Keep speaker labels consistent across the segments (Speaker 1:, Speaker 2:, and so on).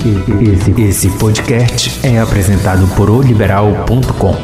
Speaker 1: Esse, esse podcast é apresentado por oliberal.com.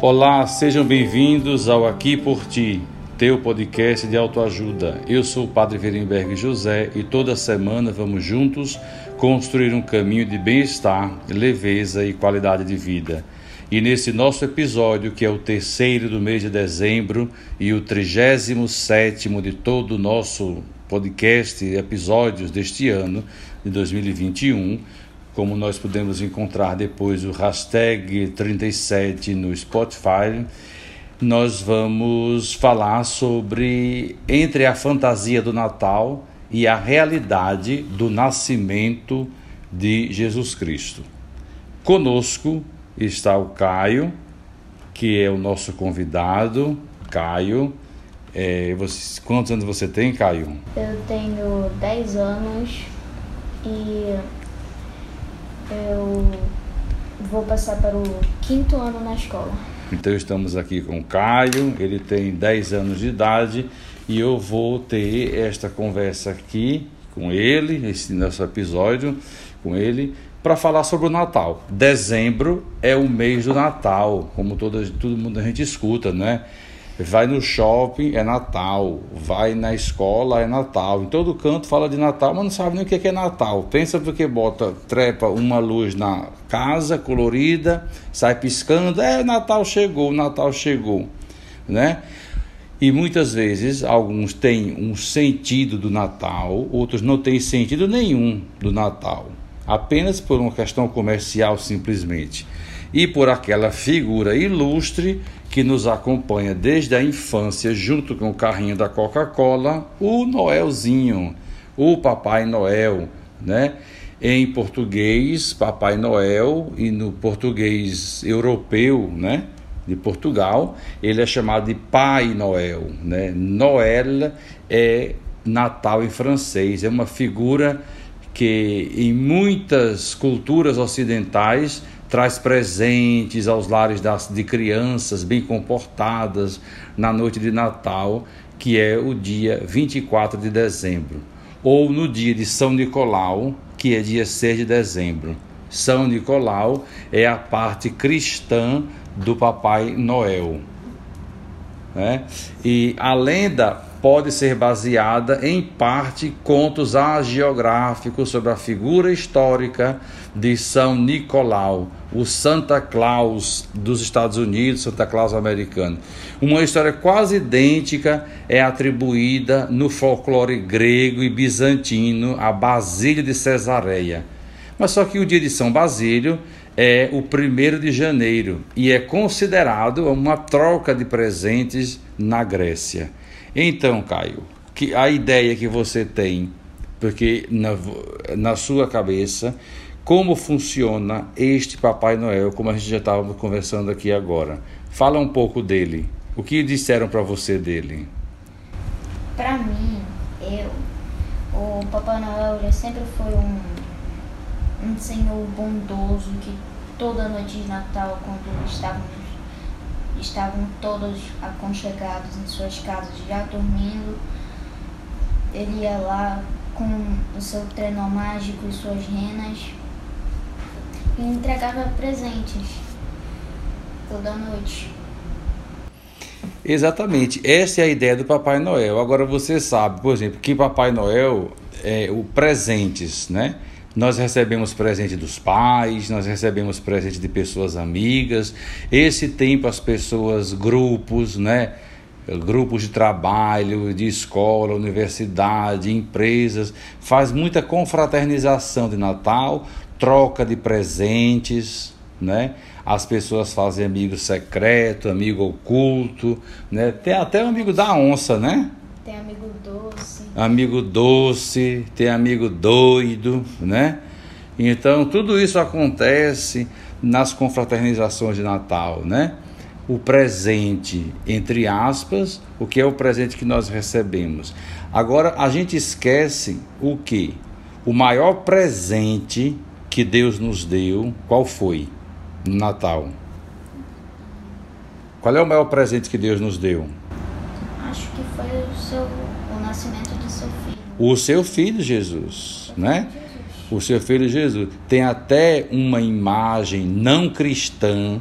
Speaker 2: Olá, sejam bem-vindos ao Aqui por Ti teu podcast de autoajuda. Eu sou o Padre Verenberg José e toda semana vamos juntos construir um caminho de bem-estar, leveza e qualidade de vida. E nesse nosso episódio, que é o terceiro do mês de dezembro e o trigésimo sétimo de todo o nosso podcast, episódios deste ano, de 2021, como nós podemos encontrar depois o hashtag 37 no Spotify, nós vamos falar sobre entre a fantasia do Natal e a realidade do nascimento de Jesus Cristo. Conosco está o Caio, que é o nosso convidado. Caio, é, você, quantos anos você tem, Caio?
Speaker 3: Eu tenho 10 anos e eu vou passar para o quinto ano na escola.
Speaker 2: Então estamos aqui com o Caio, ele tem 10 anos de idade e eu vou ter esta conversa aqui com ele, esse nosso episódio com ele, para falar sobre o Natal. Dezembro é o mês do Natal, como toda, todo mundo a gente escuta, né? Vai no shopping, é Natal. Vai na escola, é Natal. Em todo canto fala de Natal, mas não sabe nem o que é Natal. Pensa porque bota, trepa uma luz na casa colorida, sai piscando. É, Natal chegou, Natal chegou. Né? E muitas vezes alguns têm um sentido do Natal, outros não têm sentido nenhum do Natal, apenas por uma questão comercial simplesmente. E por aquela figura ilustre que nos acompanha desde a infância, junto com o carrinho da Coca-Cola, o Noelzinho, o Papai Noel, né? Em português, Papai Noel, e no português europeu, né? De Portugal, ele é chamado de Pai Noel, né? Noel é Natal em francês, é uma figura que em muitas culturas ocidentais traz presentes aos lares das, de crianças bem comportadas na noite de Natal, que é o dia 24 de dezembro, ou no dia de São Nicolau, que é dia 6 de dezembro. São Nicolau é a parte cristã do Papai Noel. Né? E a lenda pode ser baseada em parte contos agiográficos sobre a figura histórica de São Nicolau, o Santa Claus dos Estados Unidos, Santa Claus americano. Uma história quase idêntica é atribuída no folclore grego e bizantino a Basílio de Cesareia. Mas só que o dia de São Basílio é o primeiro de janeiro e é considerado uma troca de presentes na Grécia. Então, Caio, que a ideia que você tem, porque na, na sua cabeça, como funciona este Papai Noel, como a gente já estava conversando aqui agora. Fala um pouco dele. O que disseram para você dele?
Speaker 3: Para mim, eu, o Papai Noel sempre foi um, um senhor bondoso que toda noite de Natal, quando estávamos estavam todos aconchegados em suas casas, já dormindo. Ele ia lá com o seu trenó mágico e suas renas e entregava presentes toda noite.
Speaker 2: Exatamente, essa é a ideia do Papai Noel. Agora você sabe, por exemplo, que Papai Noel é o presentes, né? Nós recebemos presente dos pais, nós recebemos presente de pessoas amigas. Esse tempo as pessoas, grupos, né? Grupos de trabalho, de escola, universidade, empresas, faz muita confraternização de Natal, troca de presentes, né? As pessoas fazem amigo secreto, amigo oculto, né? Tem até o amigo da onça, né?
Speaker 3: Tem amigo doce.
Speaker 2: Amigo doce, tem amigo doido, né? Então, tudo isso acontece nas confraternizações de Natal, né? O presente, entre aspas, o que é o presente que nós recebemos. Agora, a gente esquece o que? o maior presente que Deus nos deu, qual foi no Natal? Qual é o maior presente que Deus nos deu?
Speaker 3: Acho que o, seu, o nascimento do seu filho.
Speaker 2: O seu filho Jesus, né? O seu filho Jesus. Tem até uma imagem não cristã,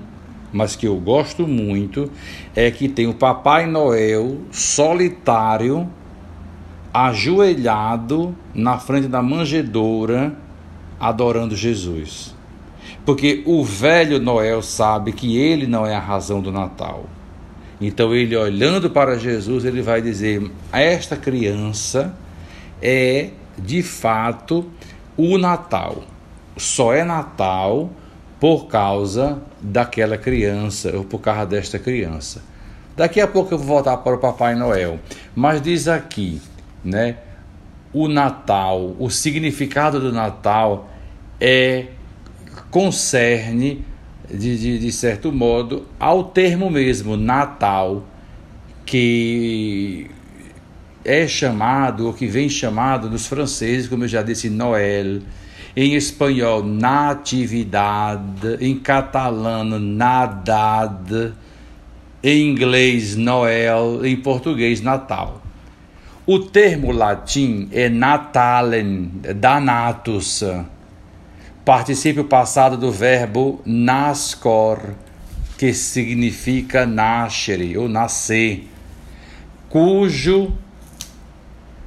Speaker 2: mas que eu gosto muito, é que tem o Papai Noel solitário, ajoelhado na frente da manjedoura, adorando Jesus. Porque o velho Noel sabe que ele não é a razão do Natal. Então ele olhando para Jesus, ele vai dizer: "Esta criança é de fato o Natal. Só é Natal por causa daquela criança ou por causa desta criança. Daqui a pouco eu vou voltar para o Papai Noel, mas diz aqui, né? O Natal, o significado do Natal é concerne de, de, de certo modo ao termo mesmo Natal que é chamado, ou que vem chamado dos franceses, como eu já disse, Noel, em espanhol, natividade, em catalano, nadad, em inglês, Noel, em português, Natal. O termo latim é natalen, danatus, participio passado do verbo nascor, que significa nascere ou nascer, cujo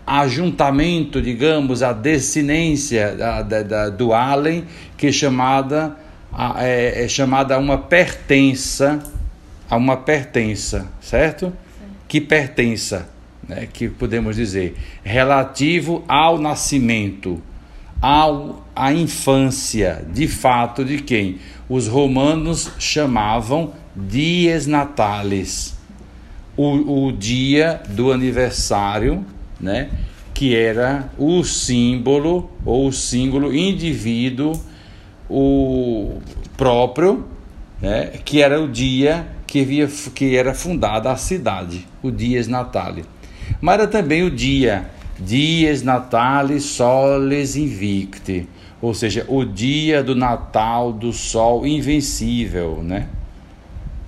Speaker 2: ajuntamento, digamos, a descendência da, da, da, do além, que é chamada, é, é, chamada uma pertença, a uma pertença, certo? Sim. Que pertença, né, que podemos dizer, relativo ao nascimento, ao, à infância, de fato, de quem? Os romanos chamavam dies natalis, o, o dia do aniversário né? que era o símbolo ou o símbolo indivíduo o próprio, né? que era o dia que, via, que era fundada a cidade, o Dies Natalis. Mas era também o dia Dies Natalis Soles Invicti, ou seja, o dia do Natal do Sol invencível, né?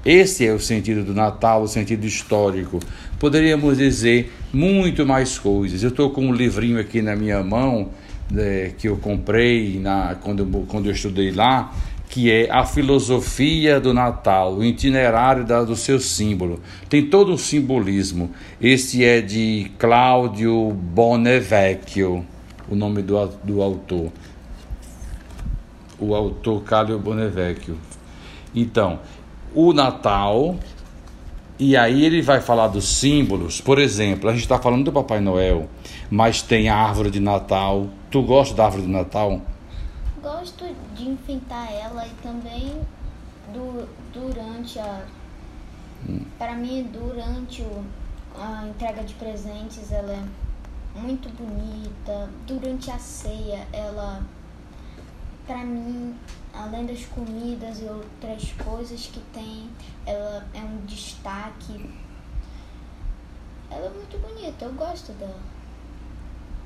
Speaker 2: Esse é o sentido do Natal, o sentido histórico. Poderíamos dizer muito mais coisas. Eu estou com um livrinho aqui na minha mão é, que eu comprei na, quando, quando eu estudei lá, que é a filosofia do Natal, o itinerário da, do seu símbolo. Tem todo um simbolismo. Esse é de Cláudio Bonevecchio, o nome do, do autor. O autor Cláudio Bonevecchio. Então, o Natal, e aí ele vai falar dos símbolos. Por exemplo, a gente está falando do Papai Noel, mas tem a árvore de Natal. Tu gosta da árvore de Natal?
Speaker 3: Gosto de enfeitar ela e também do, durante a. Hum. Para mim, durante o, a entrega de presentes, ela é muito bonita. Durante a ceia, ela. Para mim, além das comidas e outras coisas que tem, ela é um destaque. Ela é muito bonita, eu gosto dela.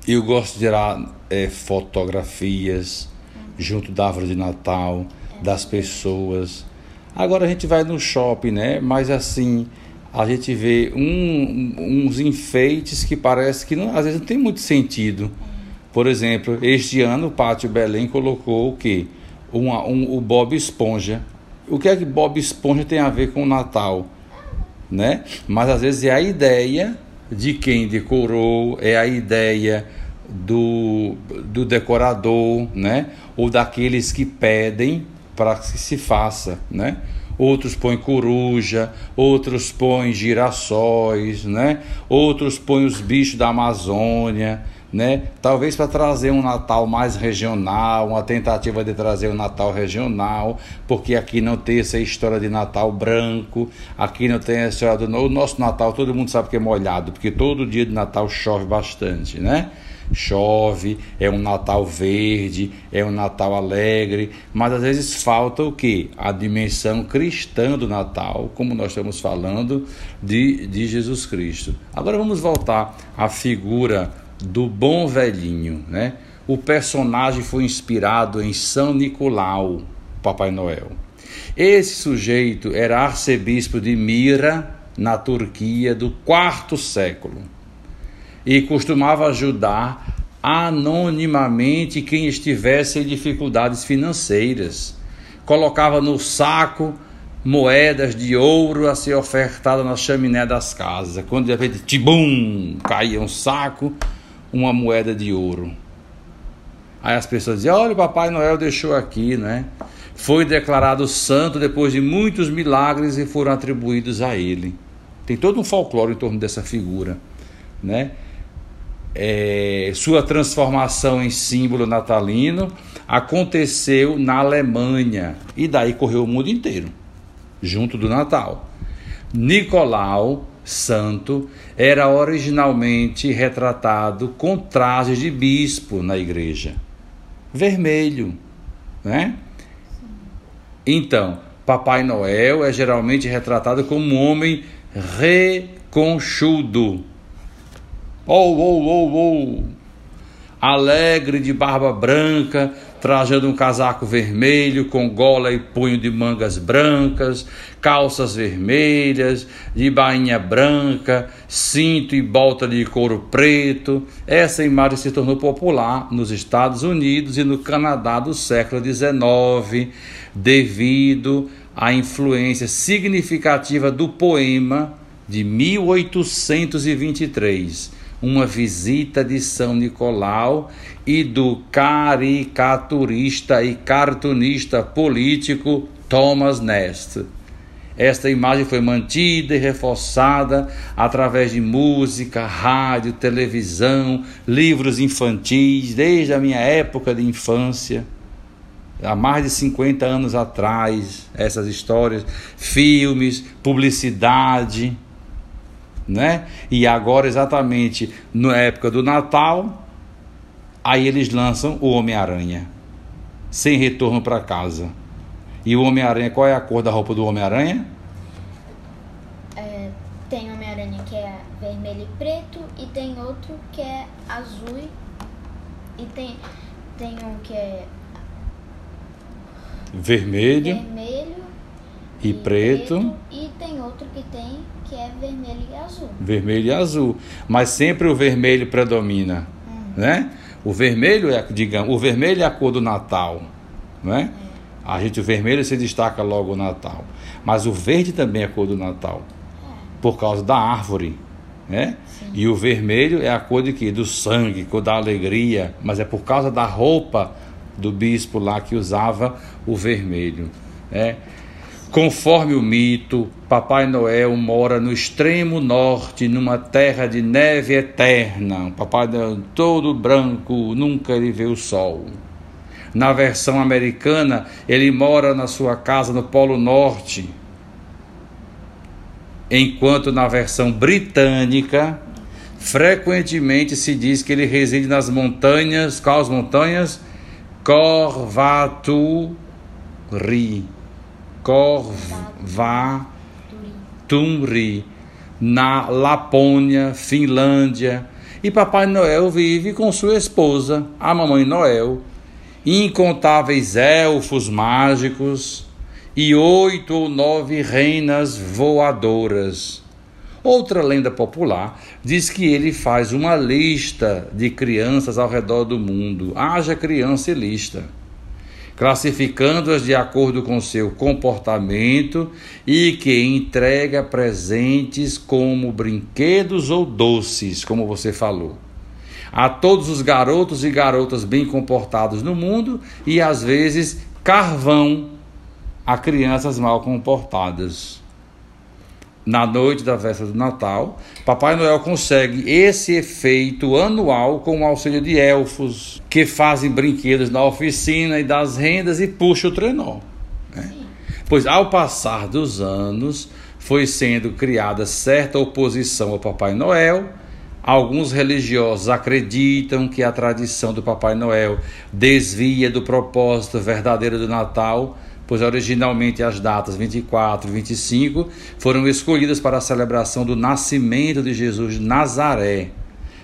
Speaker 2: Eu gosto de tirar é, fotografias uhum. Junto da árvore de Natal, das pessoas. Agora a gente vai no shopping, né? Mas assim, a gente vê um, uns enfeites que parece que não, às vezes não tem muito sentido. Por exemplo, este ano o Pátio Belém colocou o quê? uma, um, o Bob Esponja. O que é que Bob Esponja tem a ver com o Natal? Né? Mas às vezes é a ideia de quem decorou, é a ideia do, do decorador, né? ou daqueles que pedem para que se faça. Né? Outros põem coruja, outros põem girassóis, né? outros põem os bichos da Amazônia né? Talvez para trazer um Natal mais regional, uma tentativa de trazer um Natal regional, porque aqui não tem essa história de Natal branco, aqui não tem essa história do o nosso Natal, todo mundo sabe que é molhado, porque todo dia de Natal chove bastante, né? Chove, é um Natal verde, é um Natal alegre, mas às vezes falta o que? A dimensão cristã do Natal, como nós estamos falando de, de Jesus Cristo. Agora vamos voltar à figura do bom velhinho, né? O personagem foi inspirado em São Nicolau, Papai Noel. Esse sujeito era arcebispo de Mira, na Turquia, do quarto século, e costumava ajudar anonimamente quem estivesse em dificuldades financeiras. Colocava no saco moedas de ouro a ser ofertada na chaminé das casas. Quando de repente, tibum, caía um saco, uma moeda de ouro. Aí as pessoas diziam: Olha, o Papai Noel deixou aqui, né? Foi declarado santo depois de muitos milagres e foram atribuídos a ele. Tem todo um folclore em torno dessa figura, né? É, sua transformação em símbolo natalino aconteceu na Alemanha e daí correu o mundo inteiro junto do Natal. Nicolau, santo, era originalmente retratado com trajes de bispo na igreja, vermelho, né? Então, Papai Noel é geralmente retratado como um homem reconchudo. Oh, oh, oh, oh! Alegre de barba branca, trajando um casaco vermelho com gola e punho de mangas brancas, calças vermelhas, de bainha branca, cinto e bolta de couro preto. Essa imagem se tornou popular nos Estados Unidos e no Canadá do século XIX, devido à influência significativa do poema de 1823 uma visita de São Nicolau e do caricaturista e cartunista político Thomas Nast. Esta imagem foi mantida e reforçada através de música, rádio, televisão, livros infantis, desde a minha época de infância, há mais de 50 anos atrás, essas histórias, filmes, publicidade né? E agora, exatamente na época do Natal, aí eles lançam o Homem-Aranha, sem retorno para casa. E o Homem-Aranha, qual é a cor da roupa do Homem-Aranha?
Speaker 3: É, tem Homem-Aranha que é vermelho e preto, e tem outro que é azul, e tem, tem um que é
Speaker 2: vermelho,
Speaker 3: vermelho
Speaker 2: e, e preto. preto.
Speaker 3: E tem outro que tem que é vermelho e azul.
Speaker 2: Vermelho e azul. Mas sempre o vermelho predomina, uhum. né? O vermelho é, digamos, o vermelho é a cor do Natal, né? É. A gente o vermelho se destaca logo o Natal, mas o verde também é a cor do Natal. É. Por causa da árvore, né? Sim. E o vermelho é a cor de quê? Do sangue, cor da alegria, mas é por causa da roupa do bispo lá que usava o vermelho, né? Conforme o mito, Papai Noel mora no extremo norte, numa terra de neve eterna. Papai Noel todo branco, nunca ele vê o sol. Na versão americana, ele mora na sua casa no Polo Norte. Enquanto na versão britânica, frequentemente se diz que ele reside nas montanhas, quais montanhas? Corvaturi Korvatunri, na Lapônia, Finlândia. E Papai Noel vive com sua esposa, a Mamãe Noel, incontáveis elfos mágicos e oito ou nove reinas voadoras. Outra lenda popular diz que ele faz uma lista de crianças ao redor do mundo. Haja criança e lista classificando-as de acordo com seu comportamento e que entrega presentes como brinquedos ou doces, como você falou. A todos os garotos e garotas bem comportados no mundo e às vezes carvão a crianças mal comportadas na noite da véspera do Natal, Papai Noel consegue esse efeito anual com o auxílio de elfos que fazem brinquedos na oficina e das rendas e puxa o trenó. Né? Pois ao passar dos anos foi sendo criada certa oposição ao Papai Noel. Alguns religiosos acreditam que a tradição do Papai Noel desvia do propósito verdadeiro do Natal pois originalmente as datas 24 e 25 foram escolhidas para a celebração do nascimento de Jesus de Nazaré,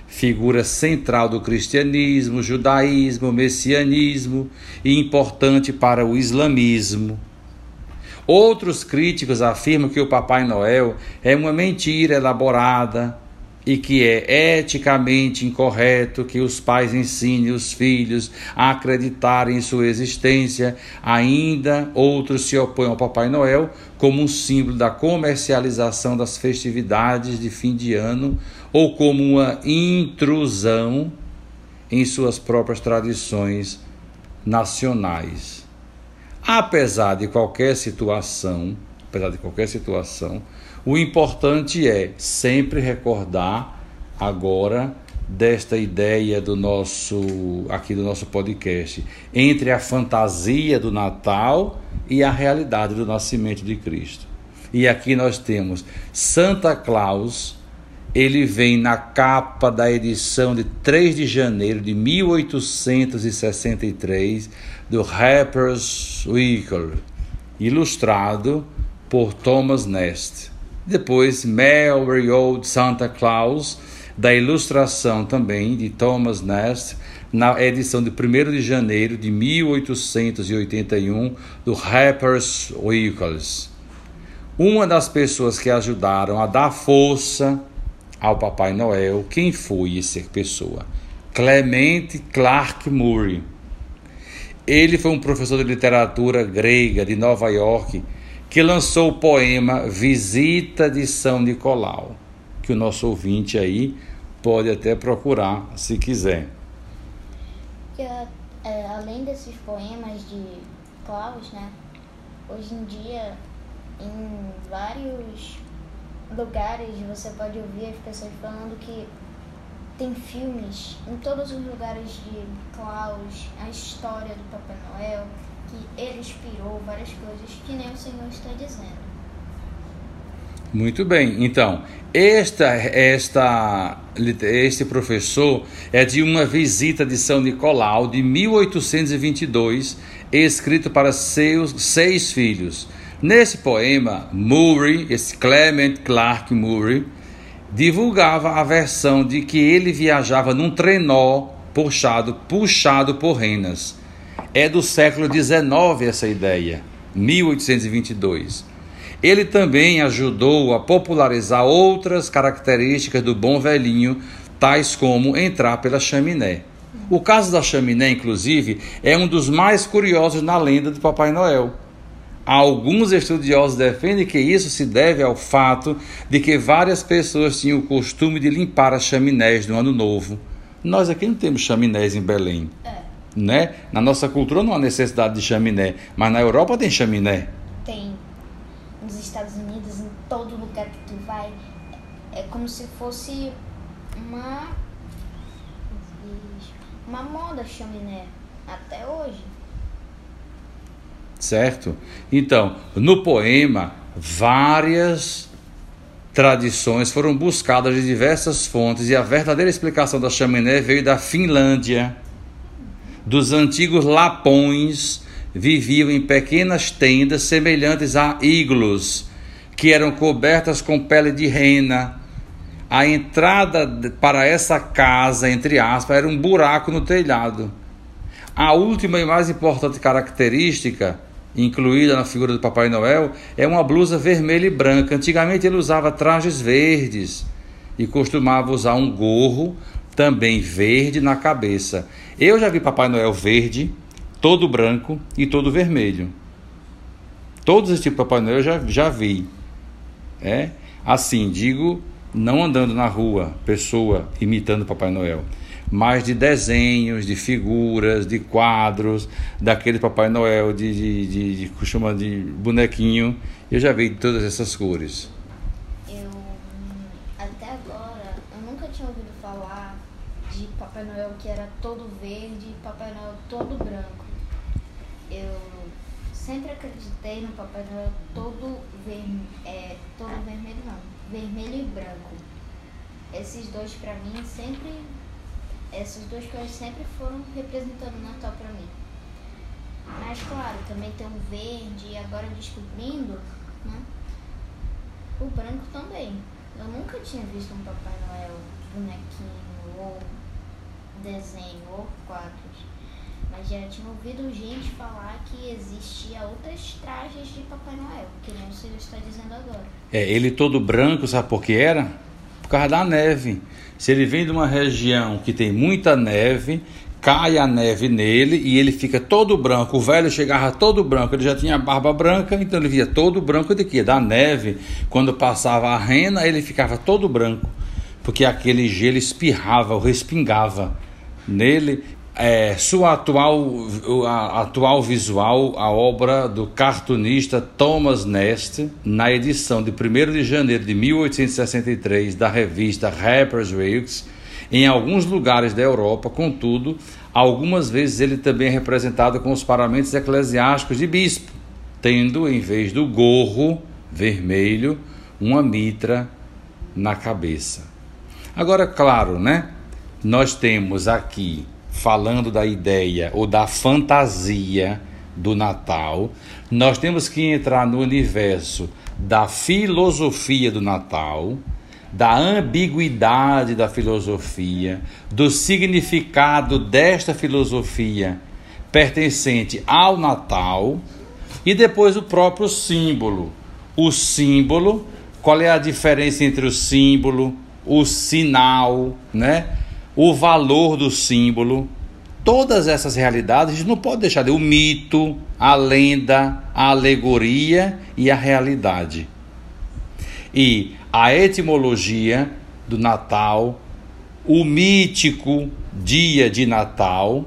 Speaker 2: figura central do cristianismo, judaísmo, messianismo e importante para o islamismo. Outros críticos afirmam que o Papai Noel é uma mentira elaborada e que é eticamente incorreto que os pais ensinem os filhos a acreditarem em sua existência. Ainda outros se opõem ao Papai Noel como um símbolo da comercialização das festividades de fim de ano ou como uma intrusão em suas próprias tradições nacionais. Apesar de qualquer situação, apesar de qualquer situação, o importante é sempre recordar agora desta ideia do nosso aqui do nosso podcast entre a fantasia do Natal e a realidade do nascimento de Cristo. E aqui nós temos Santa Claus, ele vem na capa da edição de 3 de janeiro de 1863 do Harper's Weekly, ilustrado por Thomas Nast. Depois, Merry Old Santa Claus, da ilustração também de Thomas Nast, na edição de 1 de janeiro de 1881 do Harper's Weekly. Uma das pessoas que ajudaram a dar força ao Papai Noel, quem foi essa pessoa? Clement Clark Murray ele foi um professor de literatura grega de Nova York que lançou o poema Visita de São Nicolau, que o nosso ouvinte aí pode até procurar se quiser.
Speaker 3: É, além desses poemas de Klaus, né? Hoje em dia, em vários lugares você pode ouvir as pessoas falando que tem filmes em todos os lugares de Klaus, a história do Papai Noel, que ele inspirou várias coisas que nem o Senhor está dizendo.
Speaker 2: Muito bem, então, esta, esta, este professor é de uma visita de São Nicolau de 1822, escrito para seus seis filhos. Nesse poema, Murray, esse Clement Clark Murray, divulgava a versão de que ele viajava num trenó puxado, puxado por renas. É do século XIX essa ideia, 1822. Ele também ajudou a popularizar outras características do bom velhinho, tais como entrar pela chaminé. O caso da chaminé, inclusive, é um dos mais curiosos na lenda do Papai Noel Alguns estudiosos defendem que isso se deve ao fato de que várias pessoas tinham o costume de limpar as chaminés no ano novo. Nós aqui não temos chaminés em Belém. É. Né? Na nossa cultura não há necessidade de chaminé, mas na Europa tem chaminé.
Speaker 3: Tem. Nos Estados Unidos, em todo lugar que tu vai, é como se fosse uma uma moda chaminé até hoje
Speaker 2: certo? Então, no poema, várias tradições foram buscadas de diversas fontes e a verdadeira explicação da chaminé veio da Finlândia. Dos antigos lapões viviam em pequenas tendas semelhantes a iglos, que eram cobertas com pele de rena. A entrada para essa casa, entre aspas, era um buraco no telhado. A última e mais importante característica incluída na figura do Papai Noel é uma blusa vermelha e branca. Antigamente ele usava trajes verdes e costumava usar um gorro também verde na cabeça. Eu já vi Papai Noel verde, todo branco e todo vermelho. Todos esses tipos de Papai Noel eu já, já vi. É assim, digo, não andando na rua, pessoa imitando Papai Noel mas de desenhos, de figuras, de quadros, daquele Papai Noel de, de, de, de de bonequinho. Eu já vi todas essas cores.
Speaker 3: Eu até agora eu nunca tinha ouvido falar de Papai Noel que era todo verde e Papai Noel todo branco. Eu sempre acreditei no Papai Noel todo, ver, é, todo vermelho não, vermelho e branco. Esses dois para mim sempre essas duas coisas sempre foram representando o Natal para mim. Mas claro, também tem o verde e agora descobrindo, né? O branco também. Eu nunca tinha visto um Papai Noel bonequinho ou desenho, ou quadros. Mas já tinha ouvido gente falar que existia outras trajes de Papai Noel, que não se está dizendo agora.
Speaker 2: É, ele todo branco, sabe por que era? Por causa da neve. Se ele vem de uma região que tem muita neve, cai a neve nele e ele fica todo branco. O velho chegava todo branco, ele já tinha barba branca, então ele via todo branco de quê? Da neve. Quando passava a rena, ele ficava todo branco, porque aquele gelo espirrava respingava nele. É, sua atual, a, atual visual, a obra do cartunista Thomas Nast, na edição de 1 de janeiro de 1863 da revista Harper's Weekly, em alguns lugares da Europa, contudo, algumas vezes ele também é representado com os paramentos eclesiásticos de bispo, tendo, em vez do gorro vermelho, uma mitra na cabeça. Agora, claro, né? Nós temos aqui, falando da ideia ou da fantasia do Natal, nós temos que entrar no universo da filosofia do Natal, da ambiguidade da filosofia, do significado desta filosofia pertencente ao Natal e depois o próprio símbolo. O símbolo, qual é a diferença entre o símbolo, o sinal, né? O valor do símbolo. Todas essas realidades a gente não pode deixar de o mito, a lenda, a alegoria e a realidade. E a etimologia do Natal, o mítico dia de Natal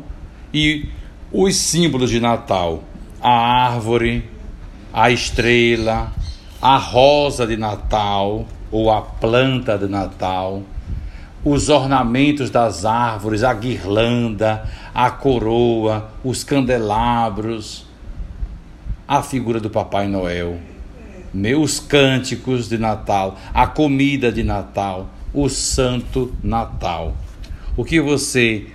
Speaker 2: e os símbolos de Natal: a árvore, a estrela, a rosa de Natal ou a planta de Natal, os ornamentos das árvores, a guirlanda, a coroa, os candelabros, a figura do Papai Noel meus cânticos de Natal, a comida de Natal, o Santo Natal. O que você,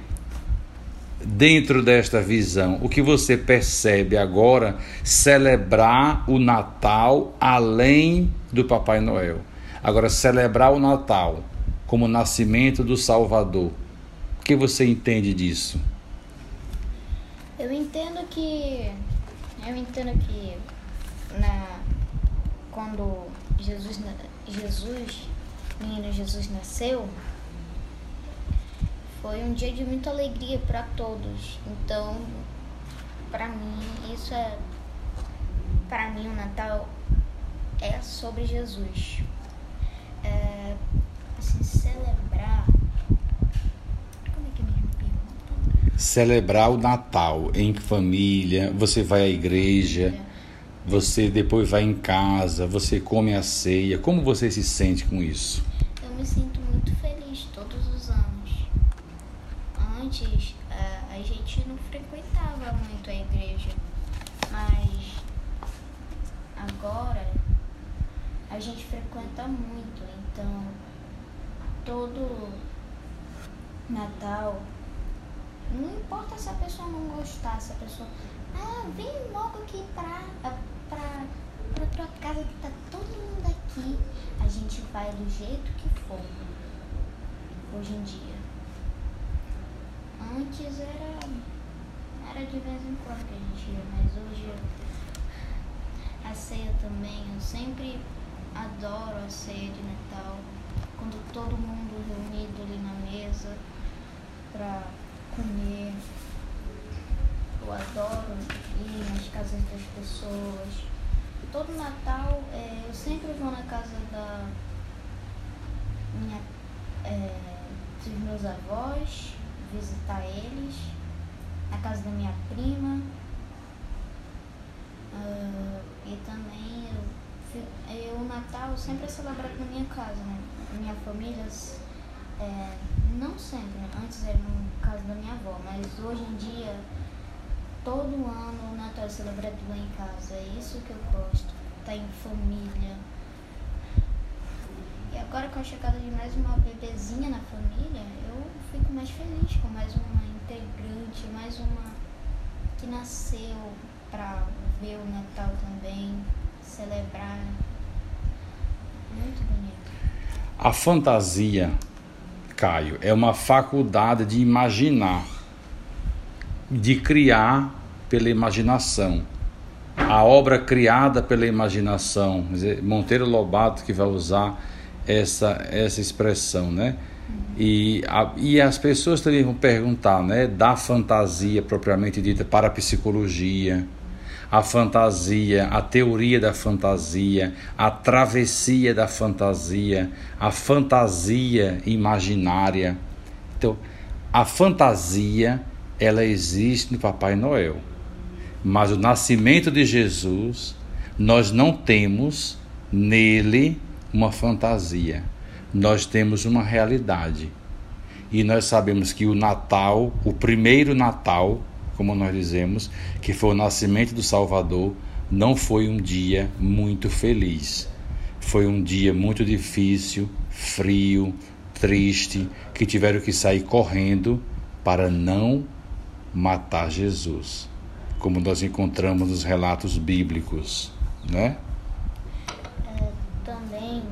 Speaker 2: dentro desta visão, o que você percebe agora celebrar o Natal além do Papai Noel? Agora, celebrar o Natal como o nascimento do Salvador. O que você entende disso?
Speaker 3: Eu entendo que. Eu entendo que na quando Jesus, Jesus, menino Jesus nasceu, foi um dia de muita alegria para todos. Então, para mim, isso é para mim o Natal é sobre Jesus. É, celebrar como é que é me pergunta?
Speaker 2: Celebrar o Natal em família, você vai à igreja. É você depois vai em casa, você come a ceia. Como você se sente com isso?
Speaker 3: Eu me sinto muito feliz todos os anos. Antes a gente não frequentava muito a igreja, mas agora a gente frequenta muito. Então todo Natal, não importa se a pessoa não gostar, se a pessoa ah, vem logo aqui pra pra, pra tua casa que tá todo mundo aqui. A gente vai do jeito que for. Hoje em dia. Antes era. Era de vez em quando que a gente ia, mas hoje a ceia também, eu sempre adoro a ceia de Natal. Quando todo mundo reunido ali na mesa pra comer. Eu adoro ir nas casas das pessoas. Todo Natal é, eu sempre vou na casa da minha, é, dos meus avós, visitar eles, na casa da minha prima. Uh, e também eu, eu, o Natal sempre é celebrado na minha casa, né? Minha família, é, não sempre, antes era no caso da minha avó, mas hoje em dia todo ano o Natal é celebrado lá em casa. É isso que eu gosto. Tá em família. E agora com a chegada de mais uma bebezinha na família, eu fico mais feliz com mais uma integrante, mais uma que nasceu para ver o Natal também, celebrar. Muito bonito.
Speaker 2: A fantasia Caio? É uma faculdade de imaginar, de criar pela imaginação. A obra criada pela imaginação. Monteiro Lobato que vai usar essa, essa expressão, né? E, a, e as pessoas também vão perguntar, né? Da fantasia propriamente dita para a psicologia a fantasia, a teoria da fantasia, a travessia da fantasia, a fantasia imaginária. Então, a fantasia, ela existe no Papai Noel. Mas o nascimento de Jesus, nós não temos nele uma fantasia. Nós temos uma realidade. E nós sabemos que o Natal, o primeiro Natal, como nós dizemos, que foi o nascimento do Salvador, não foi um dia muito feliz. Foi um dia muito difícil, frio, triste, que tiveram que sair correndo para não matar Jesus, como nós encontramos nos relatos bíblicos, né?
Speaker 3: É, também,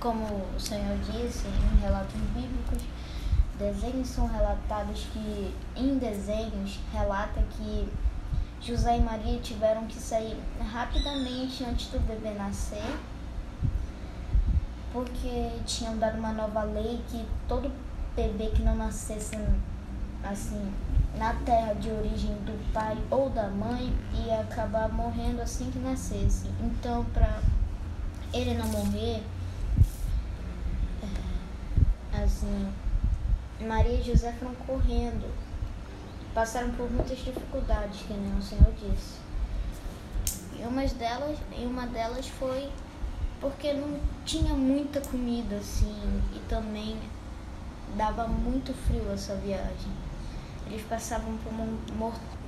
Speaker 3: como o Senhor disse em relatos bíblicos, desenhos são relatados que, em desenhos, relata que José e Maria tiveram que sair rapidamente antes do bebê nascer, porque tinham dado uma nova lei que todo bebê que não nascesse assim na terra de origem do pai ou da mãe ia acabar morrendo assim que nascesse. Então, para ele não morrer, é, assim, Maria e José foram correndo. Passaram por muitas dificuldades, que nem o Senhor disse. E uma delas, e uma delas foi porque não tinha muita comida assim e também dava muito frio essa viagem. Eles passavam por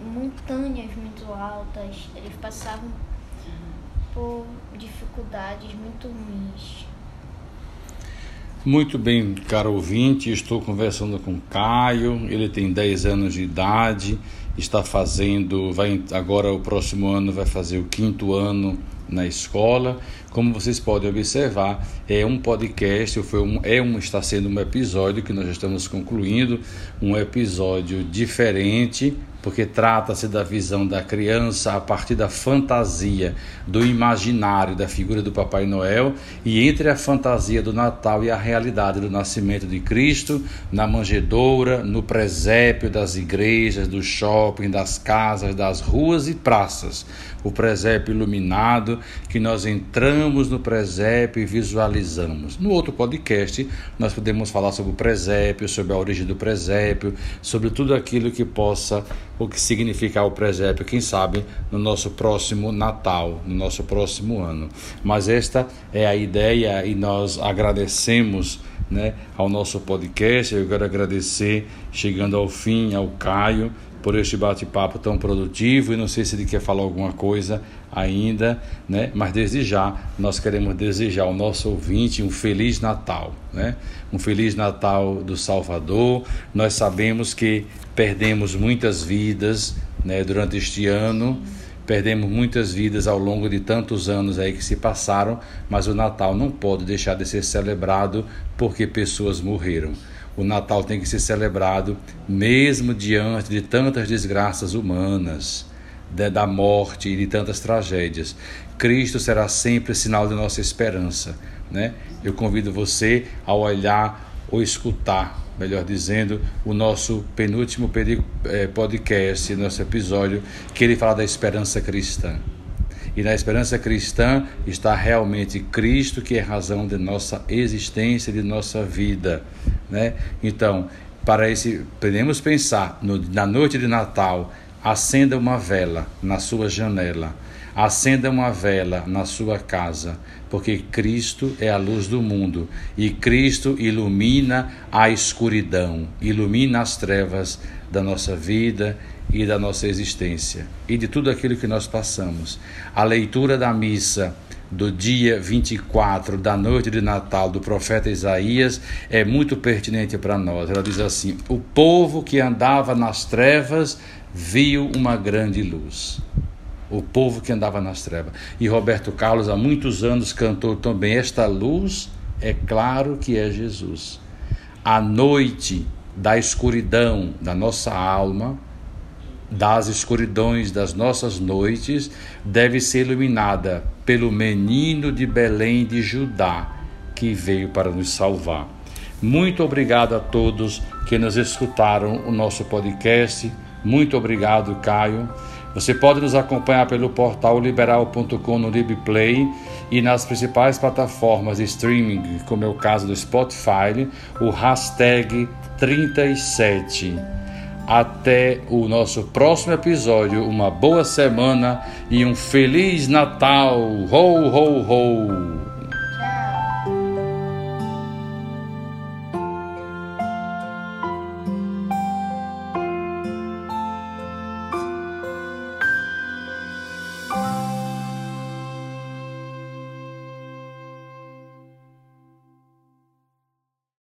Speaker 3: montanhas muito altas, eles passavam por dificuldades muito ruins.
Speaker 2: Muito bem, caro ouvinte, estou conversando com Caio, ele tem 10 anos de idade, está fazendo, vai agora o próximo ano vai fazer o quinto ano na escola. Como vocês podem observar, é um podcast, foi um, é um, está sendo um episódio que nós estamos concluindo, um episódio diferente, porque trata-se da visão da criança a partir da fantasia, do imaginário da figura do Papai Noel e entre a fantasia do Natal e a realidade do nascimento de Cristo na manjedoura, no presépio das igrejas, do shopping, das casas, das ruas e praças. O presépio iluminado, que nós entramos no presépio e visualizamos. No outro podcast, nós podemos falar sobre o presépio, sobre a origem do presépio, sobre tudo aquilo que possa o que significa o presépio, quem sabe, no nosso próximo Natal, no nosso próximo ano. Mas esta é a ideia e nós agradecemos né, ao nosso podcast. Eu quero agradecer, chegando ao fim, ao Caio, por este bate-papo tão produtivo. E não sei se ele quer falar alguma coisa ainda, né? Mas desde já nós queremos desejar ao nosso ouvinte um feliz Natal, né? Um feliz Natal do Salvador. Nós sabemos que perdemos muitas vidas, né, durante este ano. Perdemos muitas vidas ao longo de tantos anos aí que se passaram, mas o Natal não pode deixar de ser celebrado porque pessoas morreram. O Natal tem que ser celebrado mesmo diante de tantas desgraças humanas da morte e de tantas tragédias. Cristo será sempre sinal de nossa esperança. Né? Eu convido você a olhar ou escutar, melhor dizendo, o nosso penúltimo eh, podcast, nosso episódio, que ele fala da esperança cristã. E na esperança cristã está realmente Cristo, que é razão de nossa existência, de nossa vida. Né? Então, para esse, podemos pensar no, na noite de Natal, Acenda uma vela na sua janela. Acenda uma vela na sua casa, porque Cristo é a luz do mundo e Cristo ilumina a escuridão, ilumina as trevas da nossa vida e da nossa existência e de tudo aquilo que nós passamos. A leitura da missa do dia 24 da noite de Natal do profeta Isaías é muito pertinente para nós. Ela diz assim: O povo que andava nas trevas viu uma grande luz. O povo que andava nas trevas. E Roberto Carlos, há muitos anos, cantou também: Esta luz é claro que é Jesus. A noite da escuridão da nossa alma, das escuridões das nossas noites, deve ser iluminada pelo menino de Belém de Judá, que veio para nos salvar. Muito obrigado a todos que nos escutaram o nosso podcast. Muito obrigado, Caio. Você pode nos acompanhar pelo portal liberal.com no LibPlay e nas principais plataformas de streaming, como é o caso do Spotify, o hashtag 37. Até o nosso próximo episódio. Uma boa semana e um Feliz Natal! Ho, ho, ho!